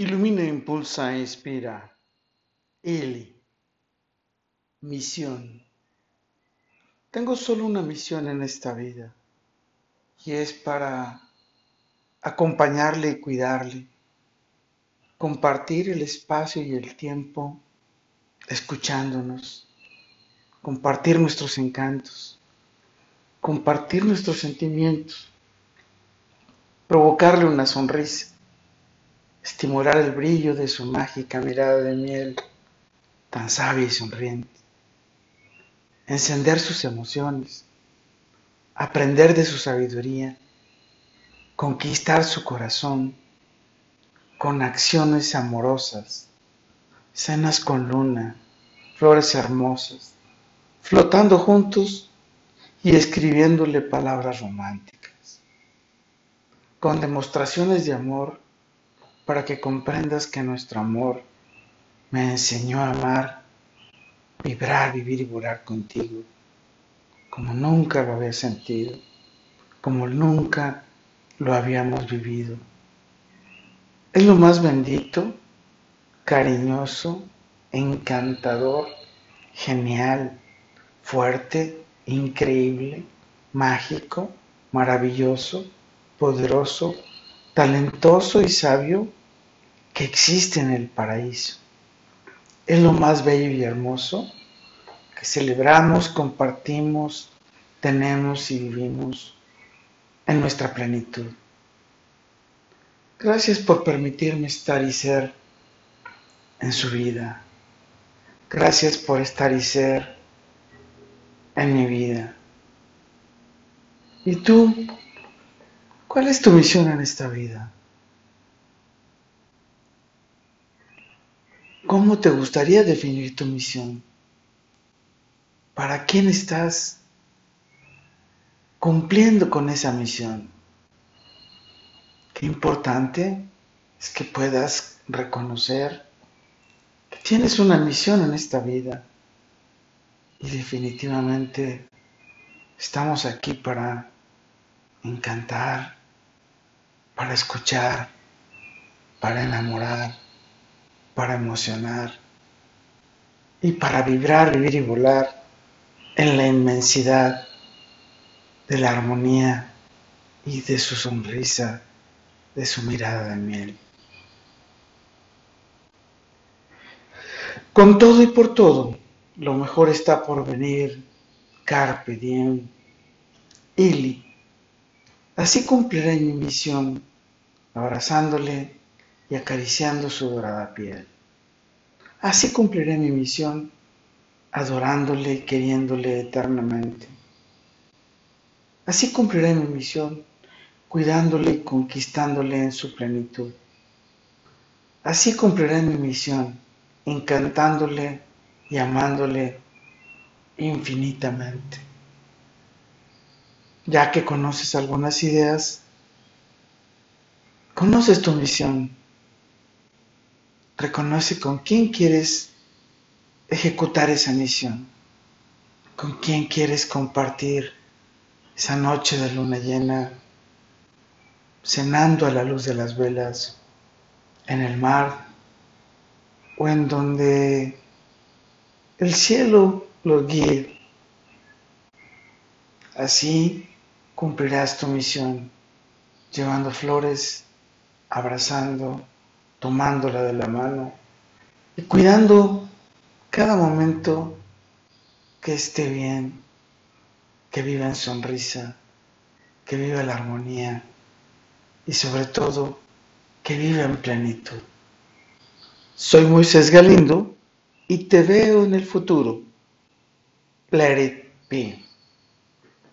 Ilumina, impulsa inspira. Ili. Misión. Tengo solo una misión en esta vida y es para acompañarle y cuidarle, compartir el espacio y el tiempo escuchándonos, compartir nuestros encantos, compartir nuestros sentimientos, provocarle una sonrisa estimular el brillo de su mágica mirada de miel, tan sabia y sonriente, encender sus emociones, aprender de su sabiduría, conquistar su corazón con acciones amorosas, cenas con luna, flores hermosas, flotando juntos y escribiéndole palabras románticas, con demostraciones de amor para que comprendas que nuestro amor me enseñó a amar, vibrar, vivir y volar contigo, como nunca lo había sentido, como nunca lo habíamos vivido. Es lo más bendito, cariñoso, encantador, genial, fuerte, increíble, mágico, maravilloso, poderoso, talentoso y sabio que existe en el paraíso. Es lo más bello y hermoso que celebramos, compartimos, tenemos y vivimos en nuestra plenitud. Gracias por permitirme estar y ser en su vida. Gracias por estar y ser en mi vida. ¿Y tú? ¿Cuál es tu misión en esta vida? ¿Cómo te gustaría definir tu misión? ¿Para quién estás cumpliendo con esa misión? Qué importante es que puedas reconocer que tienes una misión en esta vida y definitivamente estamos aquí para encantar, para escuchar, para enamorar para emocionar y para vibrar, vivir y volar en la inmensidad de la armonía y de su sonrisa, de su mirada de miel. Con todo y por todo, lo mejor está por venir, carpe diem, ili. Así cumpliré mi misión, abrazándole y acariciando su dorada piel. Así cumpliré mi misión, adorándole y queriéndole eternamente. Así cumpliré mi misión, cuidándole y conquistándole en su plenitud. Así cumpliré mi misión, encantándole y amándole infinitamente. Ya que conoces algunas ideas, conoces tu misión Reconoce con quién quieres ejecutar esa misión, con quién quieres compartir esa noche de luna llena, cenando a la luz de las velas, en el mar o en donde el cielo lo guíe. Así cumplirás tu misión, llevando flores, abrazando, tomándola de la mano y cuidando cada momento que esté bien, que viva en sonrisa, que viva la armonía y sobre todo que viva en plenitud. Soy Moisés Galindo y te veo en el futuro. Let it be.